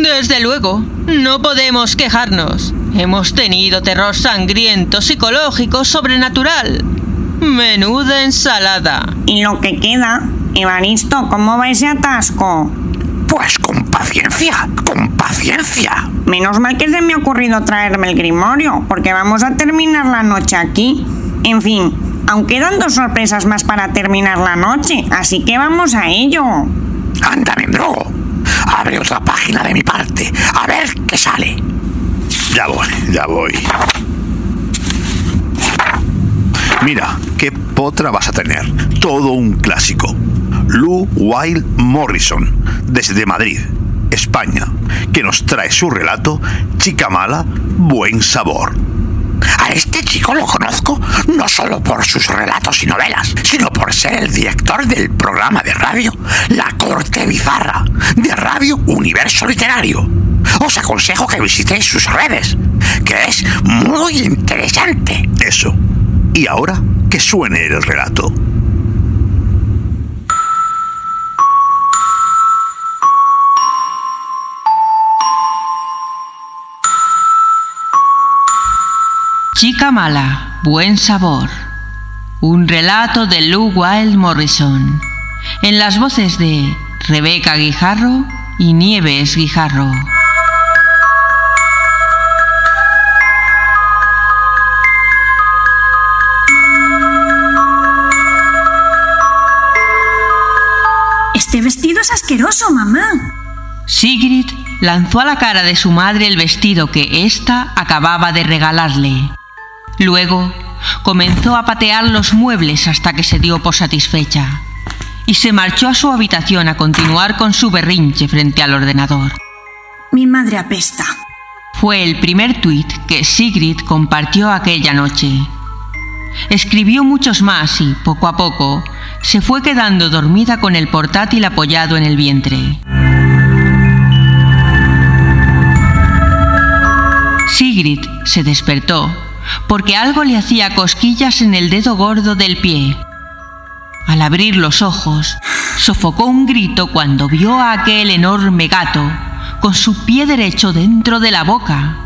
Desde luego, no podemos quejarnos. Hemos tenido terror sangriento, psicológico, sobrenatural. Menuda ensalada. ¿Y lo que queda? Evaristo, ¿cómo va ese atasco? Pues con paciencia, con paciencia. Menos mal que se me ha ocurrido traerme el grimorio, porque vamos a terminar la noche aquí. En fin, aún quedan dos sorpresas más para terminar la noche, así que vamos a ello. Anda, Mendrogo. Abre otra página de mi parte. A ver qué sale. Ya voy, ya voy. Mira, qué potra vas a tener. Todo un clásico. Lou Wild Morrison, desde Madrid, España, que nos trae su relato Chica Mala, Buen Sabor. Este chico lo conozco no solo por sus relatos y novelas, sino por ser el director del programa de radio La Corte Bizarra, de Radio Universo Literario. Os aconsejo que visitéis sus redes, que es muy interesante. Eso. Y ahora que suene el relato. Chica mala, buen sabor. Un relato de Lou Wild Morrison. En las voces de Rebeca Guijarro y Nieves Guijarro. Este vestido es asqueroso, mamá. Sigrid lanzó a la cara de su madre el vestido que ésta acababa de regalarle. Luego comenzó a patear los muebles hasta que se dio por satisfecha y se marchó a su habitación a continuar con su berrinche frente al ordenador. Mi madre apesta. Fue el primer tuit que Sigrid compartió aquella noche. Escribió muchos más y, poco a poco, se fue quedando dormida con el portátil apoyado en el vientre. Sigrid se despertó porque algo le hacía cosquillas en el dedo gordo del pie. Al abrir los ojos, sofocó un grito cuando vio a aquel enorme gato con su pie derecho dentro de la boca.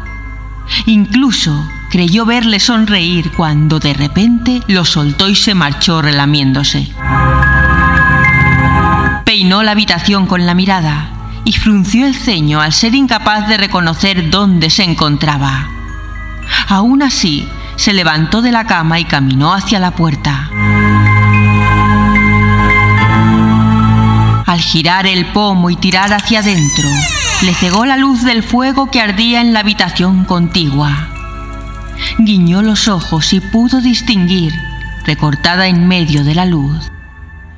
Incluso creyó verle sonreír cuando de repente lo soltó y se marchó relamiéndose. Peinó la habitación con la mirada y frunció el ceño al ser incapaz de reconocer dónde se encontraba. Aún así, se levantó de la cama y caminó hacia la puerta. Al girar el pomo y tirar hacia adentro, le cegó la luz del fuego que ardía en la habitación contigua. Guiñó los ojos y pudo distinguir, recortada en medio de la luz,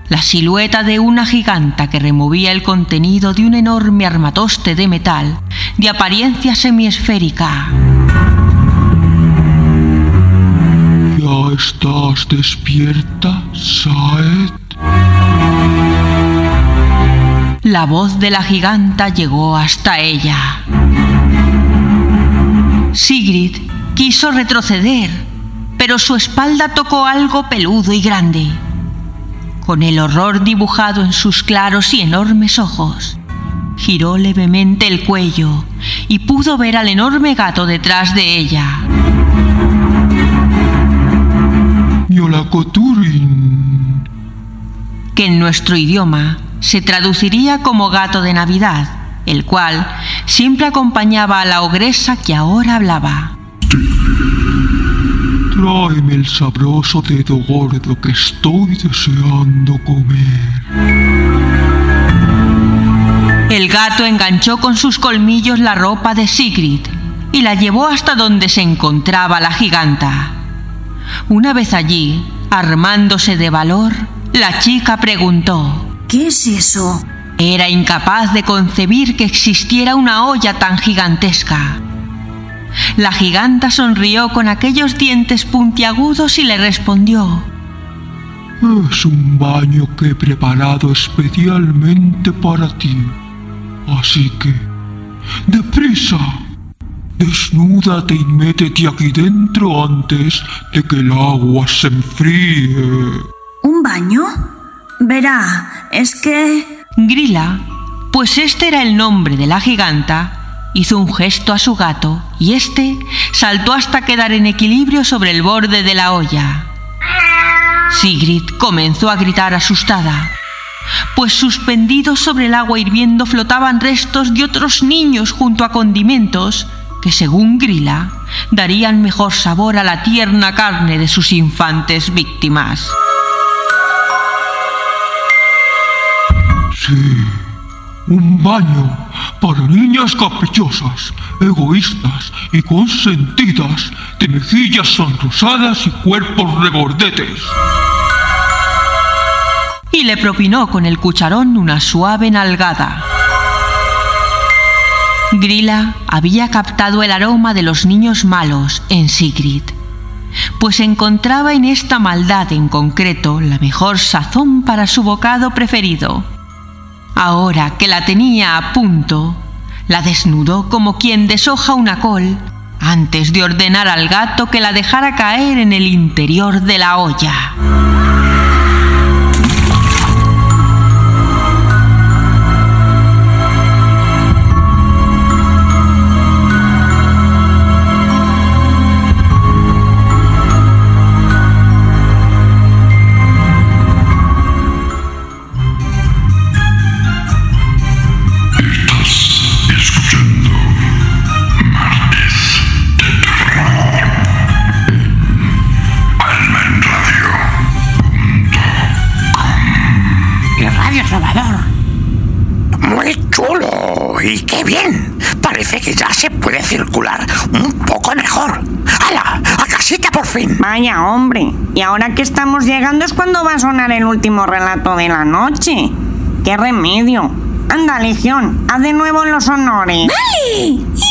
la silueta de una giganta que removía el contenido de un enorme armatoste de metal de apariencia semiesférica. Estás despierta, Saed? La voz de la giganta llegó hasta ella. Sigrid quiso retroceder, pero su espalda tocó algo peludo y grande. Con el horror dibujado en sus claros y enormes ojos, giró levemente el cuello y pudo ver al enorme gato detrás de ella. Yolakoturin. que en nuestro idioma se traduciría como gato de Navidad, el cual siempre acompañaba a la ogresa que ahora hablaba. Tráeme el sabroso dedo gordo que estoy deseando comer. El gato enganchó con sus colmillos la ropa de Sigrid y la llevó hasta donde se encontraba la giganta. Una vez allí, armándose de valor, la chica preguntó. ¿Qué es eso? Era incapaz de concebir que existiera una olla tan gigantesca. La giganta sonrió con aquellos dientes puntiagudos y le respondió. Es un baño que he preparado especialmente para ti. Así que, deprisa, desnúdate y métete aquí dentro antes de que el agua se enfríe. ¿Un baño? Verá, es que... Grila, pues este era el nombre de la giganta, hizo un gesto a su gato y éste saltó hasta quedar en equilibrio sobre el borde de la olla. Sigrid comenzó a gritar asustada, pues suspendidos sobre el agua hirviendo flotaban restos de otros niños junto a condimentos que, según Grila, darían mejor sabor a la tierna carne de sus infantes víctimas. Sí, un baño para niñas caprichosas, egoístas y consentidas, de mejillas sonrosadas y cuerpos regordetes. Y le propinó con el cucharón una suave nalgada. Grilla había captado el aroma de los niños malos en Sigrid, pues encontraba en esta maldad en concreto la mejor sazón para su bocado preferido. Ahora que la tenía a punto, la desnudó como quien deshoja una col antes de ordenar al gato que la dejara caer en el interior de la olla. Muy chulo. Y qué bien. Parece que ya se puede circular un poco mejor. ¡Hala! ¡A casita por fin! Vaya hombre, y ahora que estamos llegando es cuando va a sonar el último relato de la noche. ¡Qué remedio! Anda, Legión, haz de nuevo los honores. ¡Vale!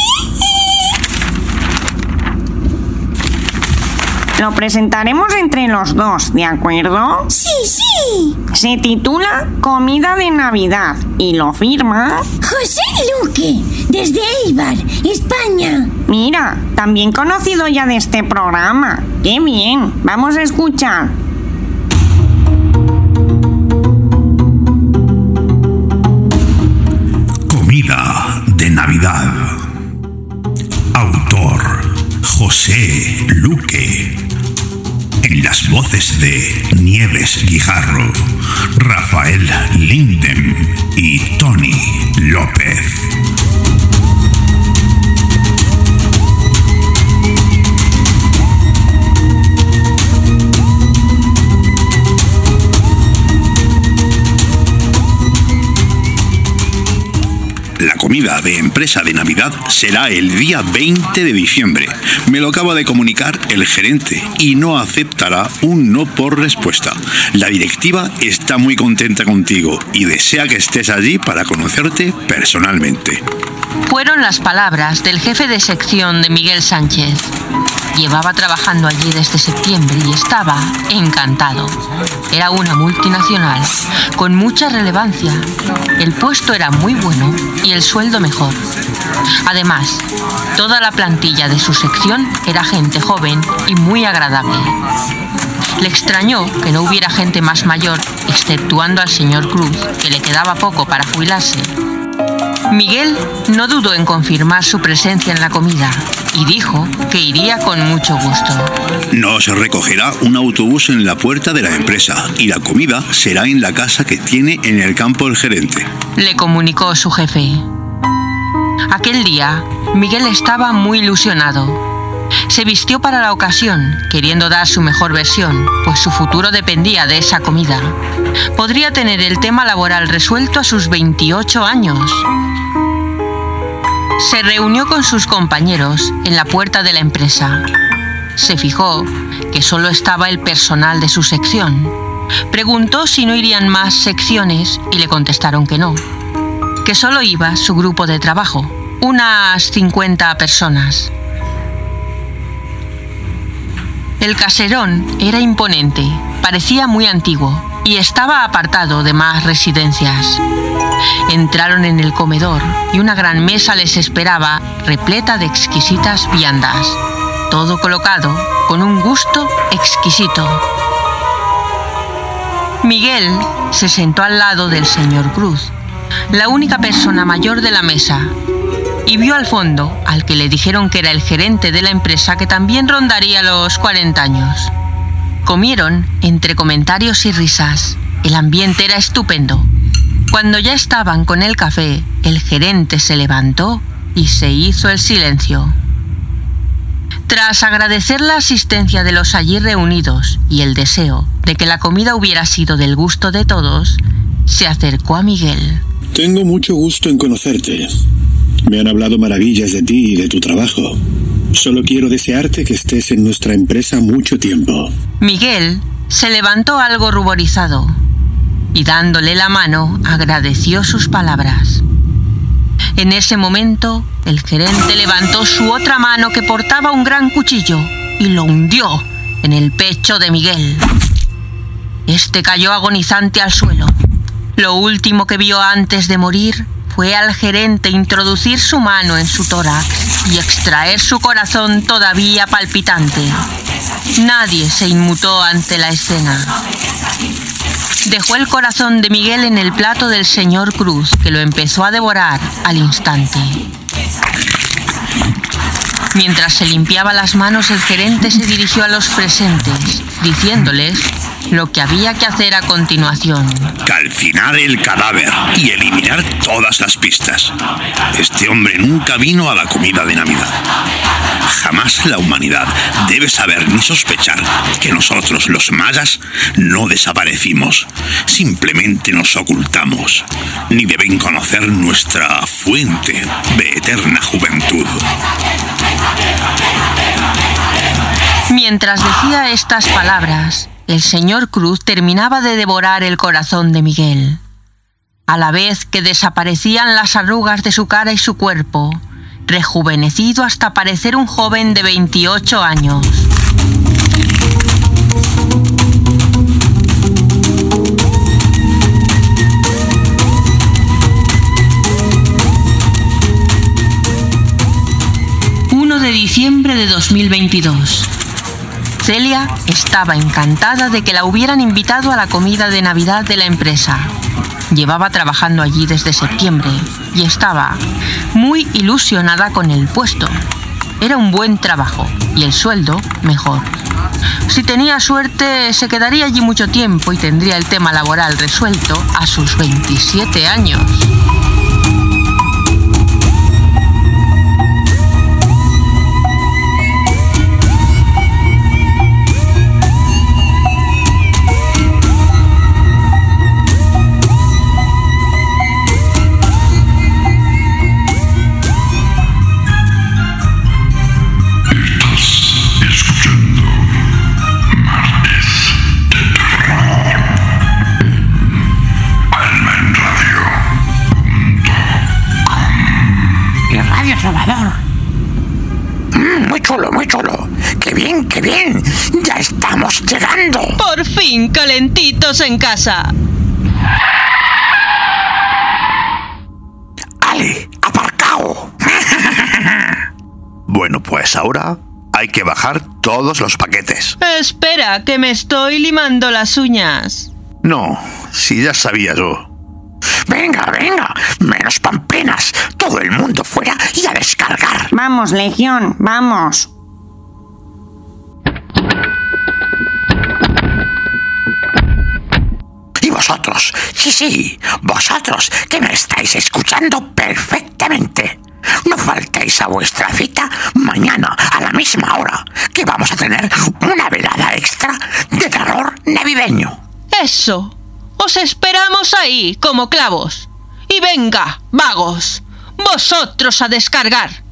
Lo presentaremos entre los dos, ¿de acuerdo? Sí, sí. Se titula Comida de Navidad y lo firma... José Luque, desde Eibar, España. Mira, también conocido ya de este programa. ¡Qué bien! Vamos a escuchar. Comida de Navidad. Autor José Luque. Voces de Nieves Guijarro, Rafael Linden y Tony López. Comida de empresa de Navidad será el día 20 de diciembre. Me lo acaba de comunicar el gerente y no aceptará un no por respuesta. La directiva está muy contenta contigo y desea que estés allí para conocerte personalmente. Fueron las palabras del jefe de sección de Miguel Sánchez. Llevaba trabajando allí desde septiembre y estaba encantado. Era una multinacional, con mucha relevancia. El puesto era muy bueno y el sueldo mejor. Además, toda la plantilla de su sección era gente joven y muy agradable. Le extrañó que no hubiera gente más mayor, exceptuando al señor Cruz, que le quedaba poco para jubilarse. Miguel no dudó en confirmar su presencia en la comida y dijo que iría con mucho gusto. Nos recogerá un autobús en la puerta de la empresa y la comida será en la casa que tiene en el campo el gerente. Le comunicó su jefe. Aquel día, Miguel estaba muy ilusionado. Se vistió para la ocasión, queriendo dar su mejor versión, pues su futuro dependía de esa comida. Podría tener el tema laboral resuelto a sus 28 años. Se reunió con sus compañeros en la puerta de la empresa. Se fijó que solo estaba el personal de su sección. Preguntó si no irían más secciones y le contestaron que no. Que solo iba su grupo de trabajo, unas 50 personas. El caserón era imponente, parecía muy antiguo y estaba apartado de más residencias. Entraron en el comedor y una gran mesa les esperaba repleta de exquisitas viandas, todo colocado con un gusto exquisito. Miguel se sentó al lado del señor Cruz, la única persona mayor de la mesa, y vio al fondo al que le dijeron que era el gerente de la empresa que también rondaría los 40 años. Comieron entre comentarios y risas. El ambiente era estupendo. Cuando ya estaban con el café, el gerente se levantó y se hizo el silencio. Tras agradecer la asistencia de los allí reunidos y el deseo de que la comida hubiera sido del gusto de todos, se acercó a Miguel. Tengo mucho gusto en conocerte. Me han hablado maravillas de ti y de tu trabajo. Solo quiero desearte que estés en nuestra empresa mucho tiempo. Miguel se levantó algo ruborizado y dándole la mano agradeció sus palabras. En ese momento, el gerente levantó su otra mano que portaba un gran cuchillo y lo hundió en el pecho de Miguel. Este cayó agonizante al suelo. Lo último que vio antes de morir fue al gerente introducir su mano en su tórax y extraer su corazón todavía palpitante. Nadie se inmutó ante la escena. Dejó el corazón de Miguel en el plato del señor Cruz, que lo empezó a devorar al instante. Mientras se limpiaba las manos, el gerente se dirigió a los presentes, diciéndoles lo que había que hacer a continuación. Calcinar el cadáver y eliminar todas las pistas. Este hombre nunca vino a la comida de Navidad. Jamás la humanidad debe saber ni sospechar que nosotros los mayas no desaparecimos, simplemente nos ocultamos, ni deben conocer nuestra fuente de eterna juventud. Mientras decía estas palabras, el señor Cruz terminaba de devorar el corazón de Miguel. A la vez que desaparecían las arrugas de su cara y su cuerpo, rejuvenecido hasta parecer un joven de 28 años. de diciembre de 2022. Celia estaba encantada de que la hubieran invitado a la comida de Navidad de la empresa. Llevaba trabajando allí desde septiembre y estaba muy ilusionada con el puesto. Era un buen trabajo y el sueldo mejor. Si tenía suerte, se quedaría allí mucho tiempo y tendría el tema laboral resuelto a sus 27 años. Bien, qué bien! ¡Ya estamos llegando! Por fin, calentitos en casa. ¡Ale! ¡Aparcao! bueno, pues ahora hay que bajar todos los paquetes. Espera, que me estoy limando las uñas. No, si ya sabía yo. Venga, venga, menos pamplinas. Todo el mundo fuera y a descargar. Vamos, Legión, vamos. Vosotros, sí, sí, vosotros que me estáis escuchando perfectamente. No faltéis a vuestra cita mañana a la misma hora, que vamos a tener una velada extra de terror navideño. Eso. Os esperamos ahí como clavos. Y venga, vagos, vosotros a descargar.